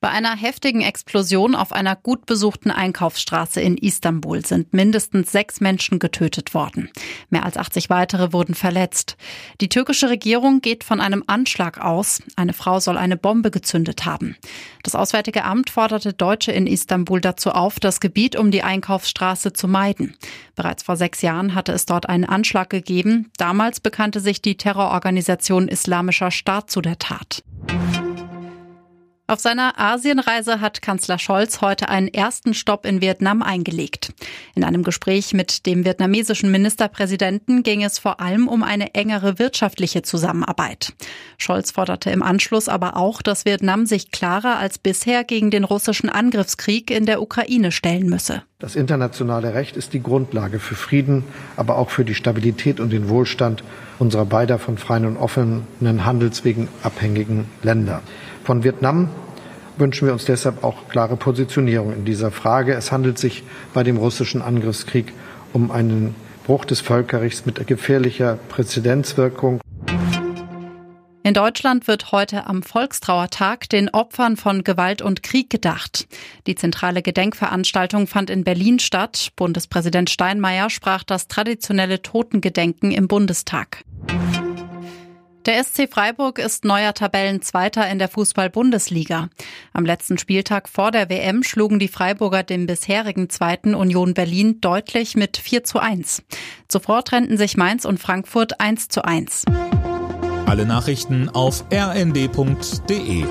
Bei einer heftigen Explosion auf einer gut besuchten Einkaufsstraße in Istanbul sind mindestens sechs Menschen getötet worden. Mehr als 80 weitere wurden verletzt. Die türkische Regierung geht von einem Anschlag aus. Eine Frau soll eine Bombe gezündet haben. Das Auswärtige Amt forderte Deutsche in Istanbul dazu auf, das Gebiet um die Einkaufsstraße zu meiden. Bereits vor sechs Jahren hatte es dort einen Anschlag gegeben. Damals bekannte sich die Terrororganisation Islamischer Staat zu der Tat. Auf seiner Asienreise hat Kanzler Scholz heute einen ersten Stopp in Vietnam eingelegt. In einem Gespräch mit dem vietnamesischen Ministerpräsidenten ging es vor allem um eine engere wirtschaftliche Zusammenarbeit. Scholz forderte im Anschluss aber auch, dass Vietnam sich klarer als bisher gegen den russischen Angriffskrieg in der Ukraine stellen müsse. Das internationale Recht ist die Grundlage für Frieden, aber auch für die Stabilität und den Wohlstand unserer beider von freien und offenen Handelswegen abhängigen Länder. Von Vietnam wünschen wir uns deshalb auch klare Positionierung in dieser Frage. Es handelt sich bei dem russischen Angriffskrieg um einen Bruch des Völkerrechts mit gefährlicher Präzedenzwirkung. In Deutschland wird heute am Volkstrauertag den Opfern von Gewalt und Krieg gedacht. Die zentrale Gedenkveranstaltung fand in Berlin statt. Bundespräsident Steinmeier sprach das traditionelle Totengedenken im Bundestag. Der SC Freiburg ist neuer Tabellenzweiter in der Fußball-Bundesliga. Am letzten Spieltag vor der WM schlugen die Freiburger den bisherigen zweiten Union Berlin deutlich mit 4 zu 1. Zuvor trennten sich Mainz und Frankfurt 1 zu 1. Alle Nachrichten auf rnd.de